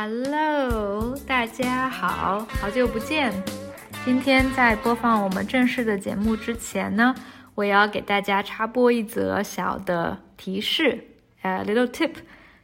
Hello，大家好，好久不见。今天在播放我们正式的节目之前呢，我要给大家插播一则小的提示，呃，little tip，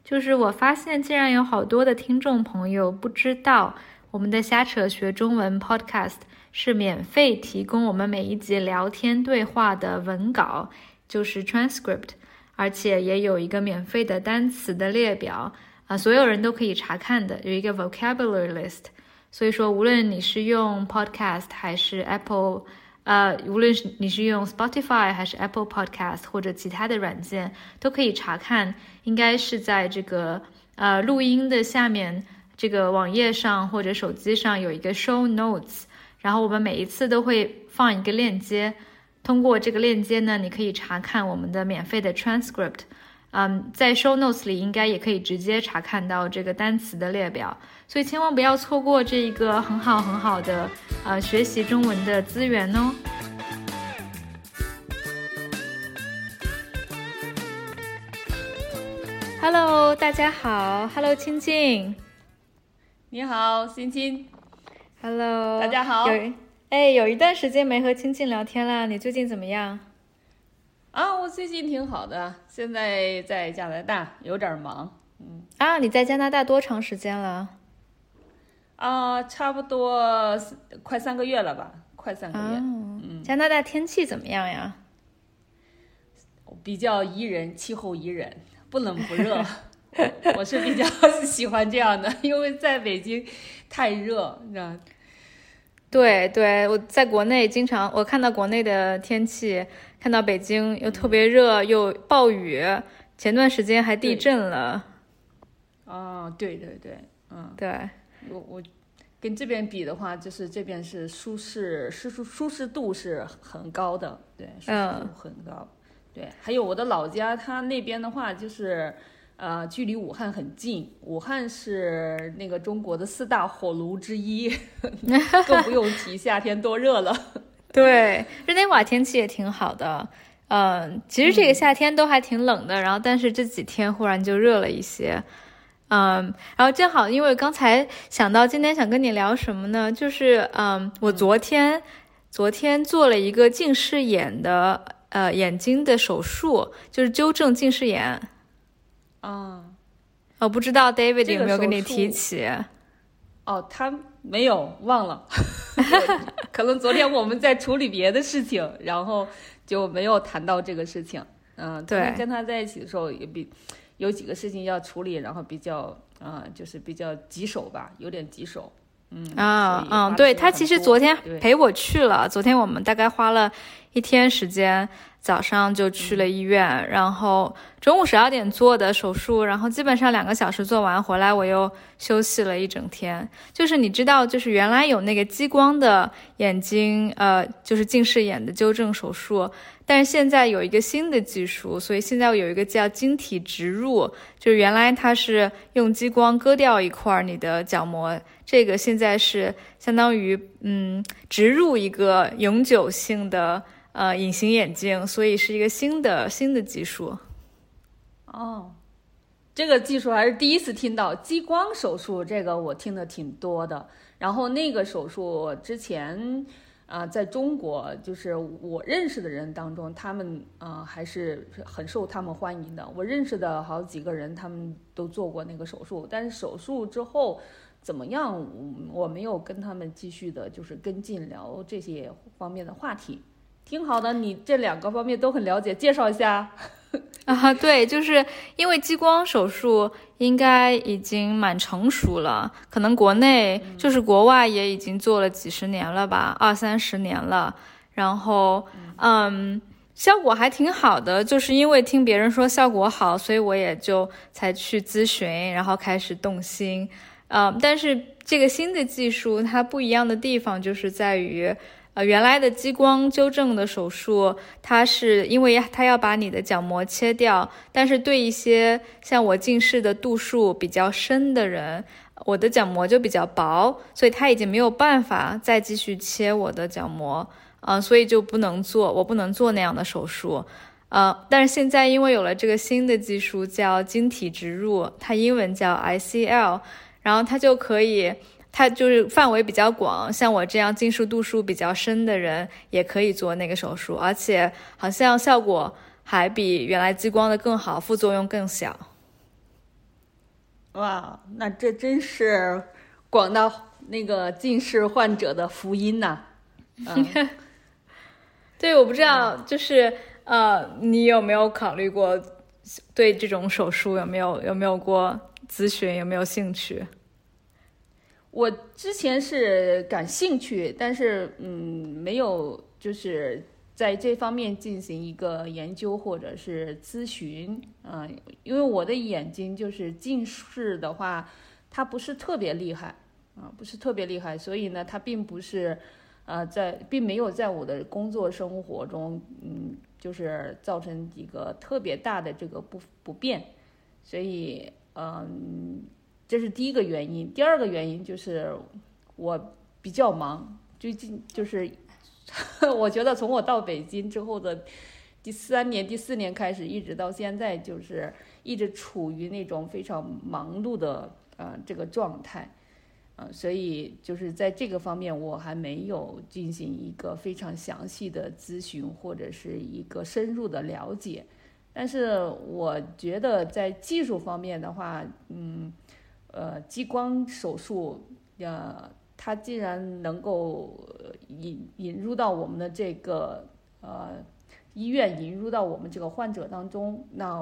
就是我发现竟然有好多的听众朋友不知道我们的瞎扯学中文 Podcast 是免费提供我们每一集聊天对话的文稿，就是 transcript，而且也有一个免费的单词的列表。啊，所有人都可以查看的，有一个 vocabulary list。所以说，无论你是用 podcast 还是 Apple，呃，无论是你是用 Spotify 还是 Apple Podcast 或者其他的软件，都可以查看。应该是在这个呃录音的下面，这个网页上或者手机上有一个 show notes，然后我们每一次都会放一个链接，通过这个链接呢，你可以查看我们的免费的 transcript。嗯，在 show notes 里应该也可以直接查看到这个单词的列表，所以千万不要错过这一个很好很好的呃学习中文的资源哦。Hello，大家好，Hello，青青，你好，欣欣，Hello，大家好，有哎，有一段时间没和青青聊天了，你最近怎么样？啊，我最近挺好的，现在在加拿大，有点忙。嗯啊，你在加拿大多长时间了？啊，差不多快三个月了吧，快三个月。嗯，加拿大天气怎么样呀？比较宜人，气候宜人，不冷不热。我是比较喜欢这样的，因为在北京太热，你知道。对对，我在国内经常我看到国内的天气，看到北京又特别热又暴雨，前段时间还地震了。哦，对对对，嗯，对我我跟这边比的话，就是这边是舒适舒舒舒适度是很高的，对，舒适度很高。对，还有我的老家，它那边的话就是。呃，距离武汉很近，武汉是那个中国的四大火炉之一，更不用提夏天多热了。对，日内瓦天气也挺好的。嗯，其实这个夏天都还挺冷的，然后但是这几天忽然就热了一些。嗯，然后正好，因为刚才想到今天想跟你聊什么呢？就是嗯，我昨天昨天做了一个近视眼的呃眼睛的手术，就是纠正近视眼。啊，我不知道 David 有没有跟你提起？哦，他没有，忘了。可能昨天我们在处理别的事情，然后就没有谈到这个事情。嗯，对，跟他在一起的时候也比有几个事情要处理，然后比较啊，就是比较棘手吧，有点棘手。嗯啊嗯，对他其实昨天陪我去了，昨天我们大概花了一天时间。早上就去了医院，然后中午十二点做的手术，然后基本上两个小时做完回来，我又休息了一整天。就是你知道，就是原来有那个激光的眼睛，呃，就是近视眼的纠正手术，但是现在有一个新的技术，所以现在有一个叫晶体植入，就是原来它是用激光割掉一块你的角膜，这个现在是相当于嗯植入一个永久性的。呃，隐形眼镜，所以是一个新的新的技术。哦，这个技术还是第一次听到。激光手术这个我听的挺多的，然后那个手术之前啊，在中国就是我认识的人当中，他们啊还是很受他们欢迎的。我认识的好几个人，他们都做过那个手术，但是手术之后怎么样，我没有跟他们继续的，就是跟进聊这些方面的话题。挺好的，你这两个方面都很了解，介绍一下。啊，对，就是因为激光手术应该已经蛮成熟了，可能国内就是国外也已经做了几十年了吧，二三十年了。然后，嗯，效果还挺好的，就是因为听别人说效果好，所以我也就才去咨询，然后开始动心。嗯，但是这个新的技术它不一样的地方就是在于。呃，原来的激光纠正的手术，它是因为它要把你的角膜切掉，但是对一些像我近视的度数比较深的人，我的角膜就比较薄，所以他已经没有办法再继续切我的角膜，啊，所以就不能做，我不能做那样的手术，呃，但是现在因为有了这个新的技术叫晶体植入，它英文叫 ICL。然后它就可以，它就是范围比较广，像我这样近视度数比较深的人也可以做那个手术，而且好像效果还比原来激光的更好，副作用更小。哇，那这真是广大那个近视患者的福音呐！嗯，对，我不知道，就是呃，你有没有考虑过对这种手术有没有有没有过咨询，有没有兴趣？我之前是感兴趣，但是嗯，没有就是在这方面进行一个研究或者是咨询啊，因为我的眼睛就是近视的话，它不是特别厉害啊，不是特别厉害，所以呢，它并不是呃在并没有在我的工作生活中嗯，就是造成一个特别大的这个不不便，所以嗯。这是第一个原因，第二个原因就是我比较忙，最近就是 我觉得从我到北京之后的第三年、第四年开始，一直到现在，就是一直处于那种非常忙碌的呃这个状态，呃，所以就是在这个方面，我还没有进行一个非常详细的咨询或者是一个深入的了解，但是我觉得在技术方面的话，嗯。呃，激光手术，呃，它既然能够引引入到我们的这个呃医院，引入到我们这个患者当中，那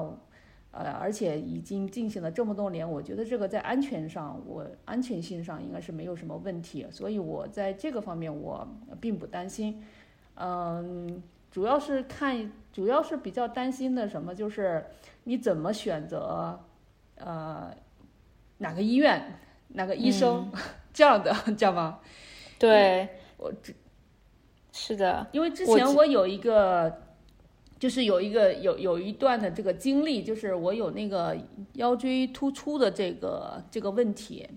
呃，而且已经进行了这么多年，我觉得这个在安全上，我安全性上应该是没有什么问题，所以我在这个方面我并不担心。嗯，主要是看，主要是比较担心的什么，就是你怎么选择，呃。哪个医院，哪个医生，这样的，知道吗？对，我这，是的，因为之前我有一个，就是有一个有有一段的这个经历，就是我有那个腰椎突出的这个这个问题。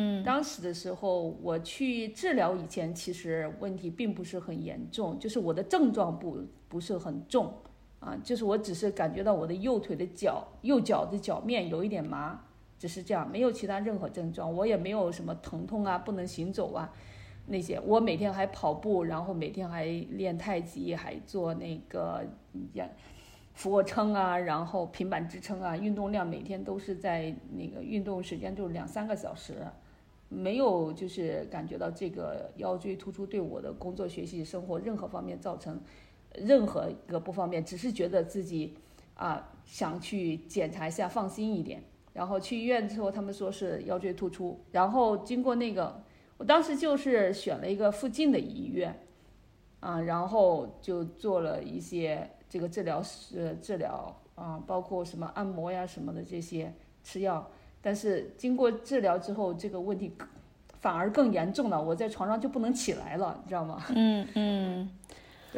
嗯，当时的时候我去治疗以前，其实问题并不是很严重，就是我的症状不不是很重啊，就是我只是感觉到我的右腿的脚右脚的脚面有一点麻。只是这样，没有其他任何症状，我也没有什么疼痛啊，不能行走啊，那些。我每天还跑步，然后每天还练太极，还做那个呀俯卧撑啊，然后平板支撑啊，运动量每天都是在那个运动时间就是两三个小时，没有就是感觉到这个腰椎突出对我的工作、学习、生活任何方面造成任何一个不方便，只是觉得自己啊想去检查一下，放心一点。然后去医院之后，他们说是腰椎突出。然后经过那个，我当时就是选了一个附近的医院，啊，然后就做了一些这个治疗是治疗啊，包括什么按摩呀什么的这些吃药。但是经过治疗之后，这个问题反而更严重了，我在床上就不能起来了，你知道吗？嗯 嗯。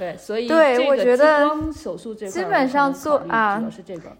对，所以对我觉得手术这基本上做啊，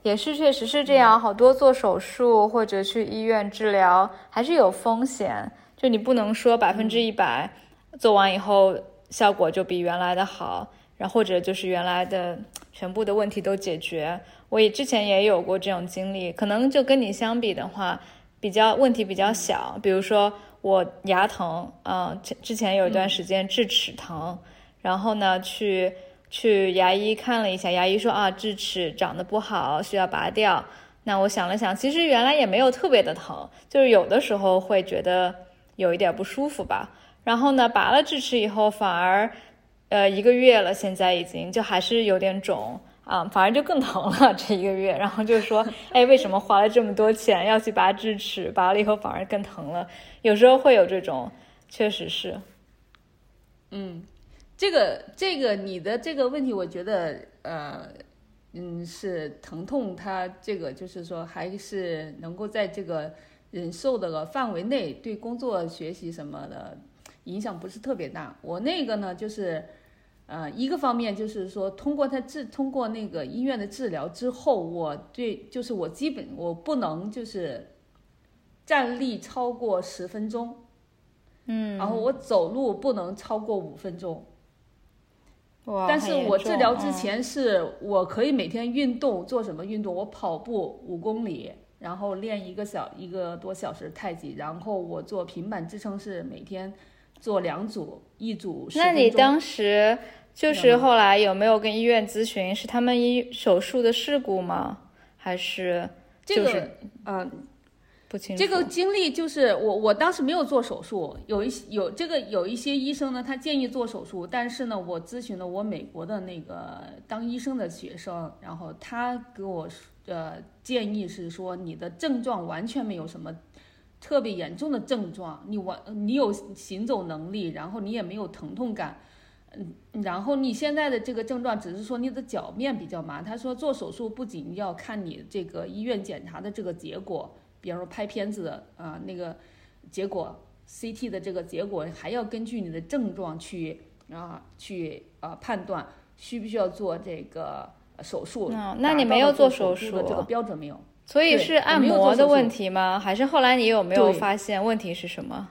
也是确实是这样。好多做手术或者去医院治疗还是有风险，就你不能说百分之一百做完以后效果就比原来的好，然后或者就是原来的全部的问题都解决。我也之前也有过这种经历，可能就跟你相比的话，比较问题比较小。比如说我牙疼，嗯，之前有一段时间智齿疼。然后呢，去去牙医看了一下，牙医说啊，智齿长得不好，需要拔掉。那我想了想，其实原来也没有特别的疼，就是有的时候会觉得有一点不舒服吧。然后呢，拔了智齿以后，反而，呃，一个月了，现在已经就还是有点肿啊，反而就更疼了这一个月。然后就说，哎，为什么花了这么多钱要去拔智齿，拔了以后反而更疼了？有时候会有这种，确实是，嗯。这个这个你的这个问题，我觉得呃，嗯，是疼痛，它这个就是说还是能够在这个忍受的范围内，对工作学习什么的影响不是特别大。我那个呢，就是呃，一个方面就是说，通过他治，通过那个医院的治疗之后，我对就是我基本我不能就是站立超过十分钟，嗯，然后我走路不能超过五分钟。但是我治疗之前是我可以每天运动，做什么运动？我跑步五公里，然后练一个小一个多小时太极，然后我做平板支撑是每天做两组，一组十那你当时就是后来有没有跟医院咨询？是他们医手术的事故吗？还是这个就是嗯、这个经历就是我，我当时没有做手术，有一些有这个有一些医生呢，他建议做手术，但是呢，我咨询了我美国的那个当医生的学生，然后他给我呃建议是说，你的症状完全没有什么特别严重的症状，你完你有行走能力，然后你也没有疼痛感。嗯，然后你现在的这个症状只是说你的脚面比较麻。他说做手术不仅要看你这个医院检查的这个结果，比方说拍片子的啊、那个结果，CT 的这个结果，还要根据你的症状去啊、去啊、判断需不需要做这个呃手术。嗯那你没有做手术的这个标准没有？所以是按摩的问题吗？还是后来你有没有发现问题是什么？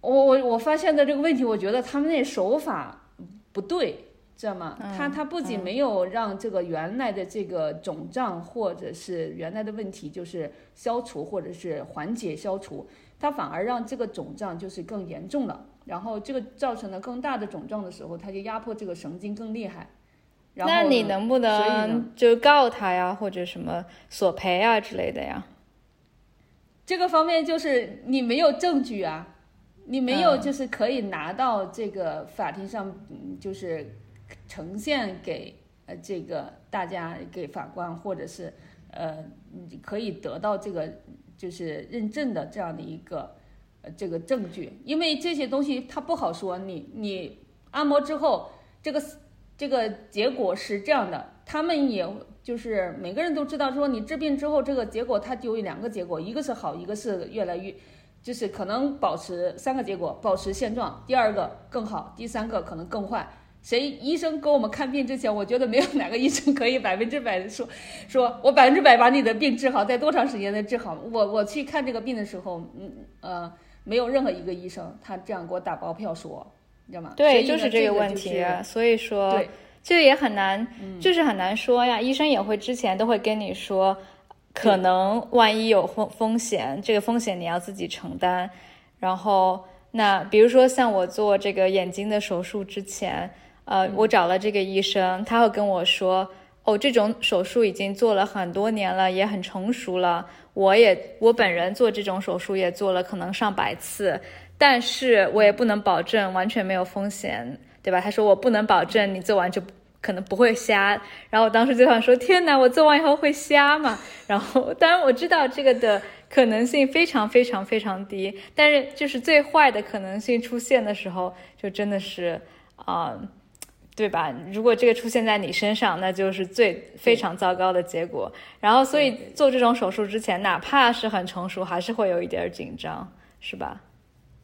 我我我发现的这个问题，我觉得他们那手法不对，知道吗？他他不仅没有让这个原来的这个肿胀或者是原来的问题就是消除或者是缓解消除，它反而让这个肿胀就是更严重了。然后这个造成了更大的肿胀的时候，它就压迫这个神经更厉害。然后那你能不能就告他呀，或者什么索赔啊之类的呀？这个方面就是你没有证据啊，你没有嗯就是可以拿到这个法庭上，嗯就是呈现给呃这个大家给法官或者是呃你可以得到这个就是认证的这样的一个呃这个证据，因为这些东西它不好说，你你按摩之后这个这个结果是这样的，他们也就是每个人都知道，说你治病之后，这个结果它就有两个结果，一个是好，一个是越来越，就是可能保持三个结果，保持现状；第二个更好，第三个可能更坏。谁医生给我们看病之前，我觉得没有哪个医生 可以百分之百的说，说我百分之百把你的病治好，在多长时间内治好。我我去看这个病的时候，嗯呃，没有任何一个医生他这样给我打包票说，你知道吗？对，就是这个问题啊。所以说，对这个也很难，就是很难说呀。医生也会之前都会跟你说，可能万一有风风险，这个风险你要自己承担。然后，那比如说像我做这个眼睛的手术之前，呃，我找了这个医生，他会跟我说，哦，这种手术已经做了很多年了，也很成熟了。我也我本人做这种手术也做了可能上百次，但是我也不能保证完全没有风险，对吧？他说我不能保证你做完就可能不会瞎。然后我当时就想说，天哪，我做完以后会瞎吗？然后当然我知道这个的可能性非常非常非常低，但是就是最坏的可能性出现的时候，就真的是啊。对吧？如果这个出现在你身上，那就是最非常糟糕的结果。然后，所以做这种手术之前，哪怕是很成熟，还是会有一点紧张，是吧？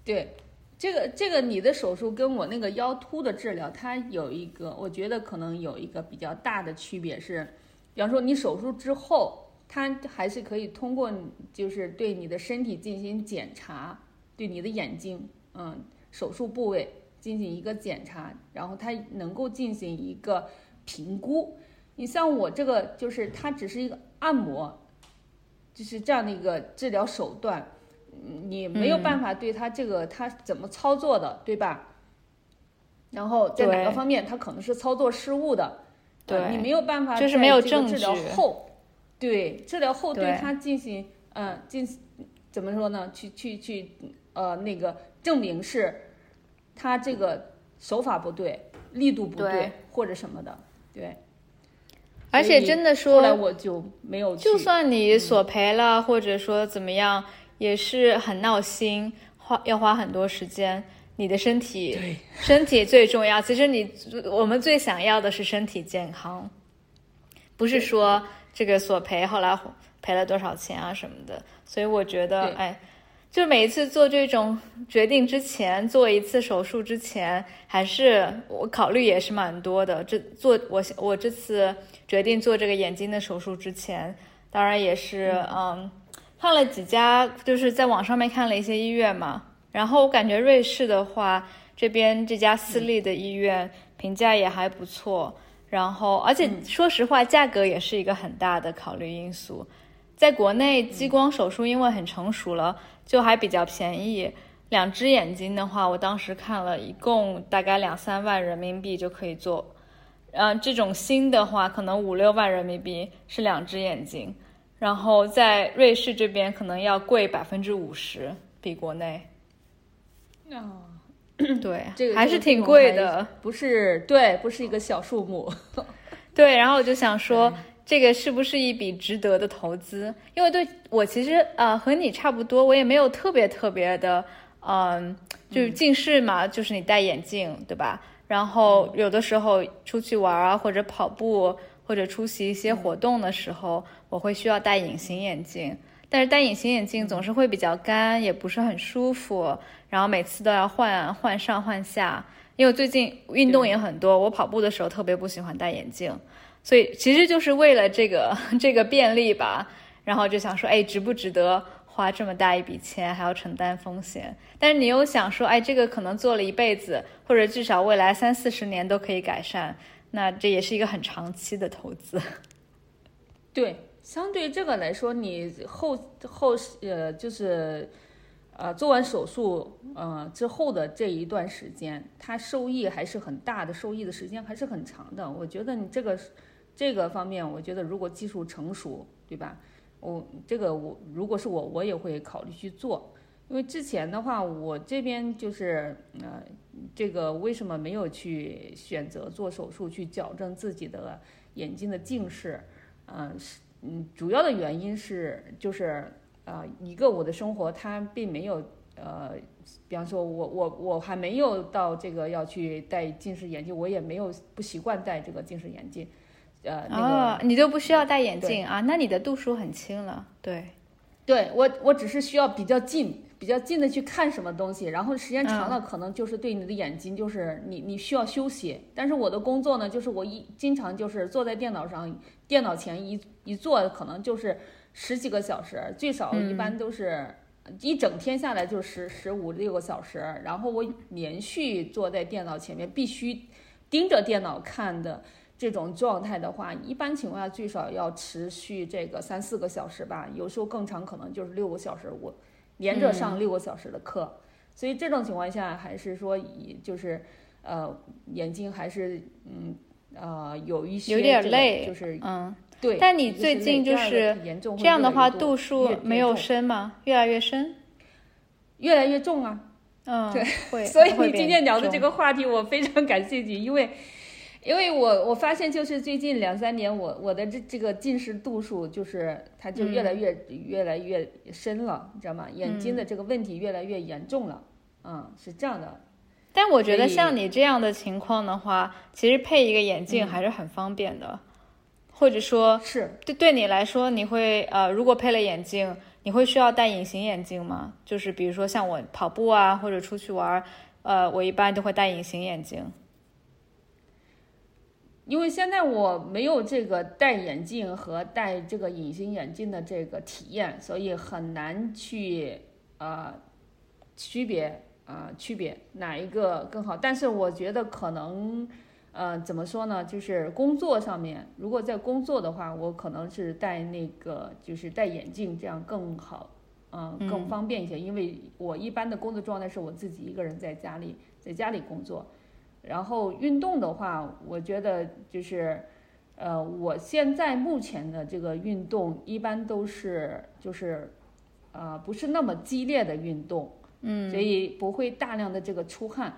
对，这个这个你的手术跟我那个腰突的治疗，它有一个，我觉得可能有一个比较大的区别是，比方说你手术之后，它还是可以通过就是对你的身体进行检查，对你的眼睛，嗯，手术部位进行一个检查，然后它能够进行一个评估。你像我这个，就是它只是一个按摩，就是这样的一个治疗手段。你没有办法对它这个它怎么操作的，对吧？然后在哪个方面它可能是操作失误的，呃对你没有办法在就是没有这个治疗后，对治疗后对对它进行嗯进怎么说呢？去去去呃那个证明是它这个手法不对，力度不对或者什么的，对。而且真的说后来，我就没有，就算你索赔了，或者说怎么样，也是很闹心，花要花很多时间。你的身体，对身体最重要。其实你我们最想要的是身体健康，不是说这个索赔后来赔了多少钱啊什么的。所以我觉得，对哎，就每一次做这种决定之前，做一次手术之前，还是我考虑也是蛮多的。这做我我这次决定做这个眼睛的手术之前，当然也是嗯看了几家，就是在网上面看了一些医院嘛。然后我感觉瑞士的话，这边这家私立的医院评价也还不错。然后，而且说实话，价格也是一个很大的考虑因素。在国内激光手术因为很成熟了，就还比较便宜。两只眼睛的话，我当时看了一共大概两三万人民币就可以做。嗯，这种新的话，可能五六万人民币是两只眼睛。然后在瑞士这边可能要贵百分之五十，比国内。哦，对，这个还是挺贵的。不是对，不是一个小数目。对，然后我就想说，这个是不是一笔值得的投资？因为对我其实呃和你差不多，我也没有特别特别的，嗯，就是近视嘛，就是你戴眼镜，对吧？然后有的时候出去玩啊，或者跑步，或者出席一些活动的时候，我会需要戴隐形眼镜。但是戴隐形眼镜总是会比较干，也不是很舒服，然后每次都要换换上换下。因为我最近运动也很多，我跑步的时候特别不喜欢戴眼镜，所以其实就是为了这个 这个便利吧，然后就想说，哎，值不值得花这么大一笔钱，还要承担风险？但是你又想说，哎，这个可能做了一辈子，或者至少未来三四十年都可以改善，那这也是一个很长期的投资。对，相对这个来说，你后后呃就是呃做完手术呃之后的这一段时间，它收益还是很大的，收益的时间还是很长的。我觉得你这个这个方面，我觉得如果技术成熟，对吧？我这个我如果是我，我也会考虑去做。因为之前的话，我这边就是呃，这个为什么没有去选择做手术去矫正自己的眼睛的近视？嗯，是嗯，主要的原因是就是呃，一个我的生活它并没有呃，比方说我我我还没有到这个要去戴近视眼镜，我也没有不习惯戴这个近视眼镜，呃，那个、哦，你就不需要戴眼镜啊？那你的度数很轻了，对。对我，我只是需要比较近、比较近的去看什么东西，然后时间长嗯了，可能就是对你的眼睛，就是你你需要休息。但是我的工作呢，就是我一经常就是坐在电脑上，电脑前一一坐，可能就是十几个小时，最少一般都是。一整天下来就十十五六个小时，然后我连续坐在电脑前面，必须盯着电脑看的这种状态的话，一般情况下最少要持续这个三四个小时吧，有时候更长，可能就是六个小时，我连着上六个小时的课，所以这种情况下还是说以就是呃眼睛还是嗯呃有一些有点这个累就是嗯，对。但你最近就是这样的话，度数没有深吗？越来越深？越来越重啊。嗯，对会。所以你今天聊的这，个话题，我非常感兴趣，因为，因为我我发现就是最近两三年我，我的这这个近视度数就是它就越来越、越来越深了，你知道吗？眼睛的这个问题越来越严重了，嗯，是这样的，但我觉得像你这样的情况的话，其实配一个眼嗯镜还是很方便的，或者说是对对你来说，你会呃，如果配了眼镜，你会需要戴隐形眼镜吗？就是比如说像我跑步啊，或者出去玩儿，呃，我一般都会戴隐形眼镜。因为现在我没有这个戴眼镜和戴这个隐形眼镜的这个体验，所以很难去呃区别啊、呃区别哪一个更好。但是我觉得可能呃怎么说呢，就是工作上面，如果在工作的话，我可能是戴那个就是戴眼镜这样更好，嗯、更方便一些。因为我一般的工作状态是我自己一个人在家里在家里工作。然后运动的话，我觉得就是，呃，我现在目前的这个运动一般都是就是，呃，不是那么激烈的运动，嗯，所以不会大量的这个出汗，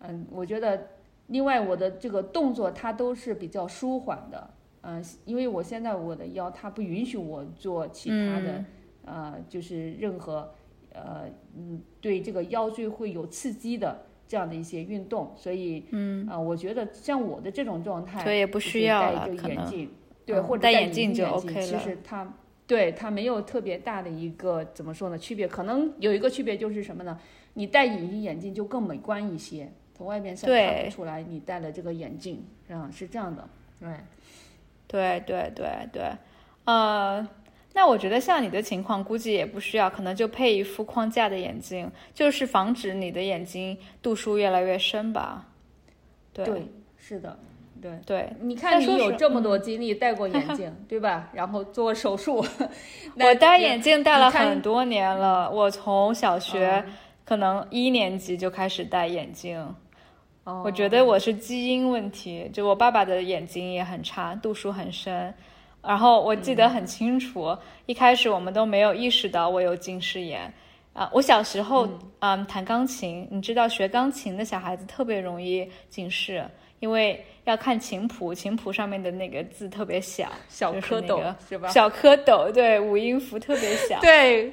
嗯，我觉得，另外我的这个动作它都是比较舒缓的，嗯、因为我现在我的腰它不允许我做其他的，呃，就是任何，呃，嗯，对这个腰椎会有刺激的。这样的一些运动，所以嗯啊、我觉得像我的这种状态，所以也不需要戴这了可能个眼镜，对，嗯或者戴眼眼镜就 OK 其实它对它没有特别大的一个怎么说呢区别，可能有一个区别就是什么呢？你戴隐形眼镜就更美观一些，从外面是看不出来你戴了这个眼镜，啊，是这样的，对。对对对对，呃，那我觉得像你的情况，估计也不需要，可能就配一副框架的眼镜，就是防止你的眼睛度数越来越深吧。对，对，是的，对对，你看你有这么多经历，戴过眼 镜，对吧？然后做手术，我戴眼镜戴了很多年了，我从小学嗯可能一年级就开始戴眼镜。哦我觉得我是基因问题，就我爸爸的眼睛也很差，度数很深。然后我记得很清楚，一开始我们都没有意识到我有近视眼。啊，我小时候嗯弹钢琴，你知道学钢琴的小孩子特别容易近视，因为要看琴谱，琴谱上面的那个字特别小，小蝌蚪那个是吧？小蝌蚪，对，五音符特别小。对，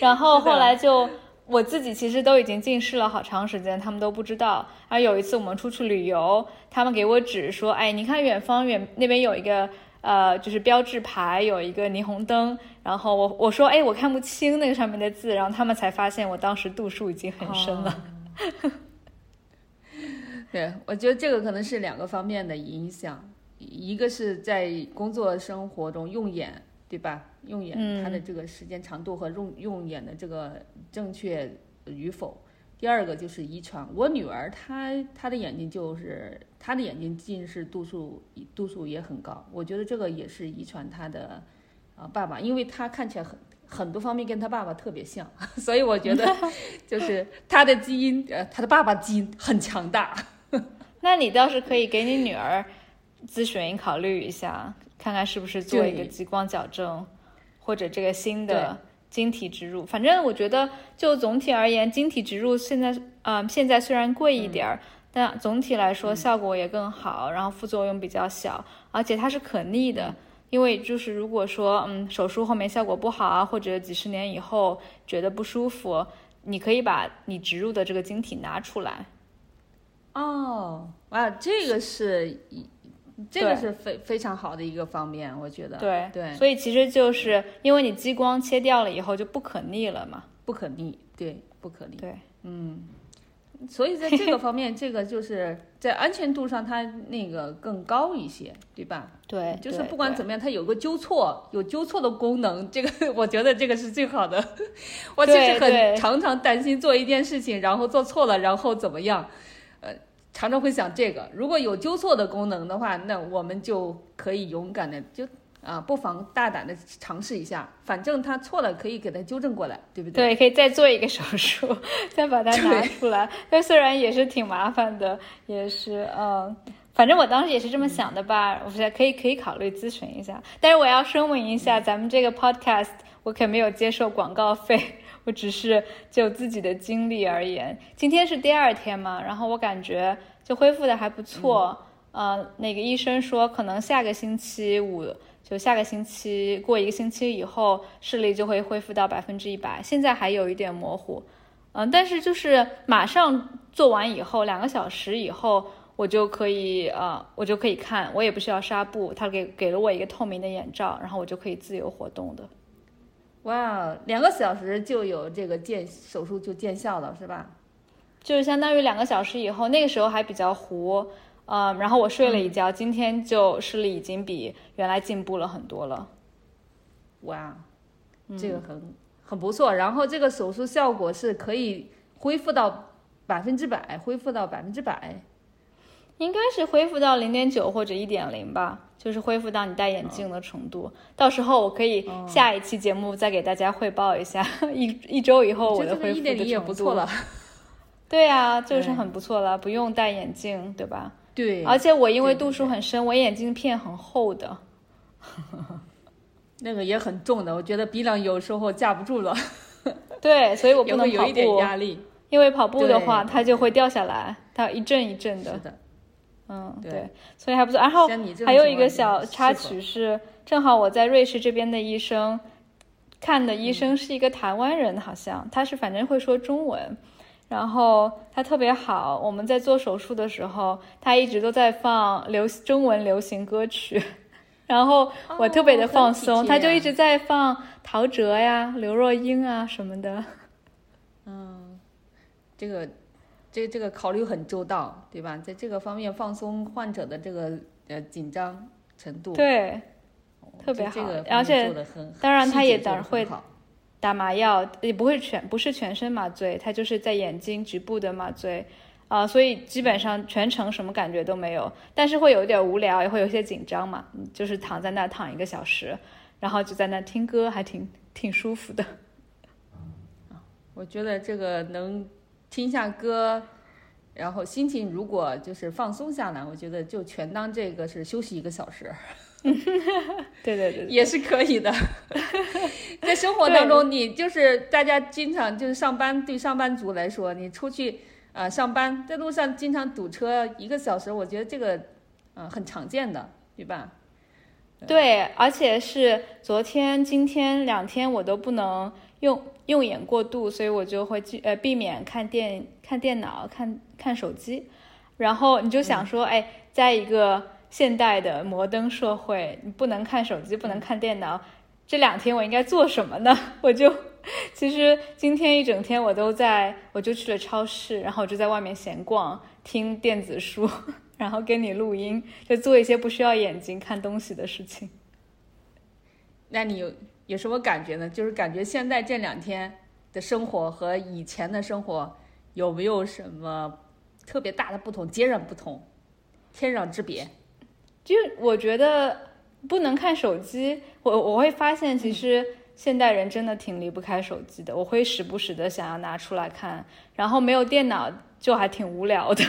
然后后来就我自己其实都已经近视了好长时间，他们都不知道。而有一次我们出去旅游，他们给我指说：“哎，你看远方远那边有一个呃，就是标志牌，有一个霓虹灯。”然后我我说：“哎，我看不清那个上面的字。”然后他们才发现我当时度数已经很深了。对，我觉得这个可能是两个方面的影响，一个是在工作生活中用眼，对吧？用眼嗯它的这个时间长度和用用眼的这个正确与否。第二个就是遗传，我女儿她她的眼睛就是她的眼睛近视度数度数也很高，我觉得这个也是遗传她的啊、爸爸，因为她看起来很很多方面跟她爸爸特别像，所以我觉得 就是她的基因呃她的爸爸基因很强大。那你倒是可以给你女儿咨询考虑一下，看看是不是做一个激光矫正，或者这个新的晶体植入。反正我觉得，就总体而言，晶体植入现在，嗯、现在虽然贵一点儿，但总体来说效果也更好，然后副作用比较小，而且它是可逆的。因为就是如果说，嗯，手术后面效果不好啊，或者几十年以后觉得不舒服，你可以把你植入的这个晶体拿出来。哦，哇，这个是一，这个是非非常好的一个方面，我觉得。对对，所以其实就是因为你激光切掉了以后就不可逆了嘛。不可逆，对，不可逆。对，嗯，所以在这个方面，这个就是 在安全度上，它那个更高一些，对吧？对，就是不管怎么样，它有个纠错，有纠错的功能，这个我觉得这个是最好的。我其实很常常担心做一件事情，然后做错了，然后怎么样？呃，常常会想这个。如果有纠错的功能的话，那我们就可以勇敢的就啊，不妨大胆的尝试一下，反正他错了可以给他纠正过来，对不对？对，可以再做一个手术，再把它拿出来。但虽然也是挺麻烦的，也是嗯，反正我当时也是这么想的吧。我觉得可以可以考虑咨询一下，但是我要声明一下，咱们这个 podcast 我可没有接受广告费，我只是就自己的经历而言。今天是第二天嘛，然后我感觉就恢复的还不错。呃，那个医生说可能下个星期五。就下个星期过一个星期以后，视力就会恢复到百分之一百。现在还有一点模糊，嗯，但是就是马上做完以后，两个小时以后，我就可以呃，我就可以看，我也不需要纱布，他给给了我一个透明的眼罩，然后我就可以自由活动的。哇，两个小时就有这个见手术就见效了，是吧？就是相当于两个小时以后，那个时候还比较糊，嗯，然后我睡了一觉，今天就视力已经比原来进步了很多了。哇，这个很、很不错。然后这个手术效果是可以恢复到百分之百，恢复到百分之百。应该是恢复到零点九或者一点零吧，就是恢复到你戴眼镜的程度。到时候我可以下一期节目再给大家汇报一下，一一周以后我的恢复的程度。不错了。对啊，就是很不错了，不用戴眼镜，对吧？对，而且我因为度数很深，我眼镜片很厚的。那个也很重的，我觉得鼻梁有时候架不住了，对，所以我不能跑会有一点步，压力。因为跑步的话它就会掉下来，它一阵一阵的是。的，嗯，对对，所以还不错。然后还有一个小插曲是，正好我在瑞士这边的医生看的医生是一个台湾人，好像他是反正会说中文，然后他特别好。我们在做手术的时候，他一直都在放流中文流行歌曲，然后我特别的放松，他就一直在放陶喆呀、刘若英啊什么的。嗯这个这这个考虑很周到，对吧？在这个方面放松患者的这个呃紧张程度，对，哦特别好这这个而且当然他也当然会打麻药也不会全不是全身麻醉，他就是在眼睛局部的麻醉。啊，所以基本上全程什么感觉都没有，但是会有点无聊，也会有些紧张嘛，就是躺在那躺一个小时，然后就在那听歌，还挺挺舒服的。我觉得这个能听一下歌，然后心情如果就是放松下来，我觉得就全当这个是休息一个小时。对对对，也是可以的。在生活当中，你就是大家经常就是上班，对上班族来说，你出去啊上班，在路上经常堵车一个小时，我觉得这个嗯很常见的，对吧？对，而且是昨天、今天两天我都不能用用眼过度，所以我就会呃避免看电、看电脑、看看手机。然后你就想说，哎，在一个。现代的摩登社会，你不能看手机，不能看电脑。这两天我应该做什么呢？我就其实今天一整天我都在，我就去了超市，然后就在外面闲逛，听电子书，然后跟你录音，就做一些不需要眼睛看东西的事情。那你有有什么感觉呢？就是感觉现在这两天的生活和以前的生活有没有什么特别大的不同？截然不同，天壤之别。就我觉得不能看手机，我我会发现其实现代人真的挺离不开手机的。我会时不时的想要拿出来看，然后没有电脑就还挺无聊的，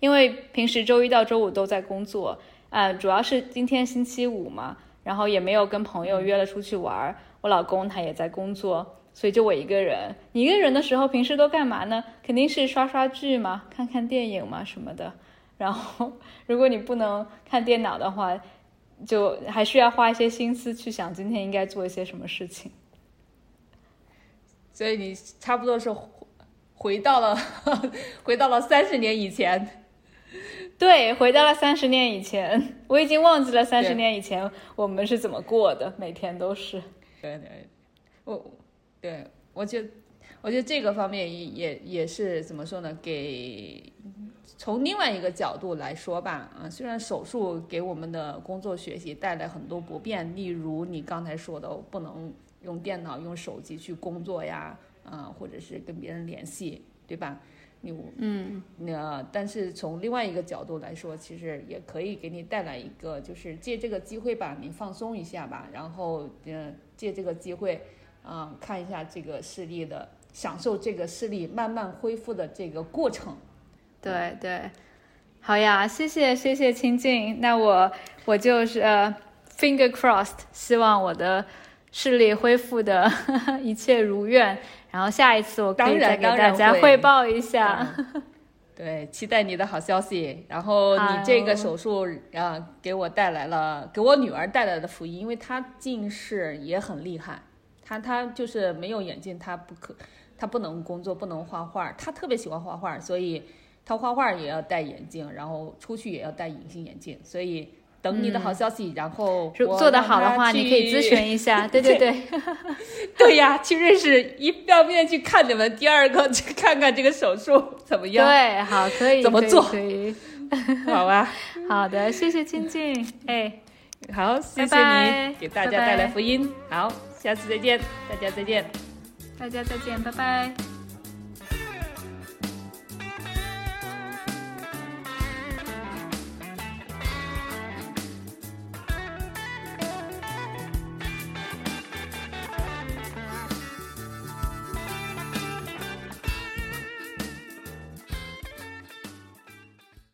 因为平时周一到周五都在工作，呃，主要是今天星期五嘛，然后也没有跟朋友约了出去玩。我老公他也在工作，所以就我一个人。你一个人的时候，平时都干嘛呢？肯定是刷刷剧嘛，看看电影嘛什么的。然后，如果你不能看电脑的话，就还需要花一些心思去想今天应该做一些什么事情。所以你差不多是回到了 回到了三十年以前，对，回到了三十年以前，我已经忘记了三十年以前我们是怎么过的，每天都是。对对，我对我觉我觉得这个方面也也也是怎么说呢？给。从另外一个角度来说吧，啊，虽然手术给我们的工作学习带来很多不便，例如你刚才说的不能用电脑、用手机去工作呀，啊，或者是跟别人联系，对吧？你嗯，那但是从另外一个角度来说，其实也可以给你带来一个，就是借这个机会吧，你放松一下吧，然后嗯，借这个机会啊，看一下这个视力的，享受这个视力慢慢恢复的这个过程。对对，好呀，谢谢谢谢清静，那我我就是呃，finger crossed，希望我的视力恢复的 一切如愿，然后下一次我可以再给大家汇报一下。对，期待你的好消息。然后你这个手术啊，给我带来了，给我女儿带来的福音，因为她近视也很厉害，她她就是没有眼镜，她不可，她不能工作，不能画画，她特别喜欢画画，所以。她画画也要戴眼镜，然后出去也要戴隐形眼镜，所以等你的好消息。然后做得好的话，你可以咨询一下。对 对对，对呀，去认识一方面去看你们，第二个去看看这个手术怎么样。对，好，可以怎么做？可以，好吧。好的，谢谢清静。哎，好，谢谢你给大家带来福音。好，下次再见，大家再见，大家再见，拜拜。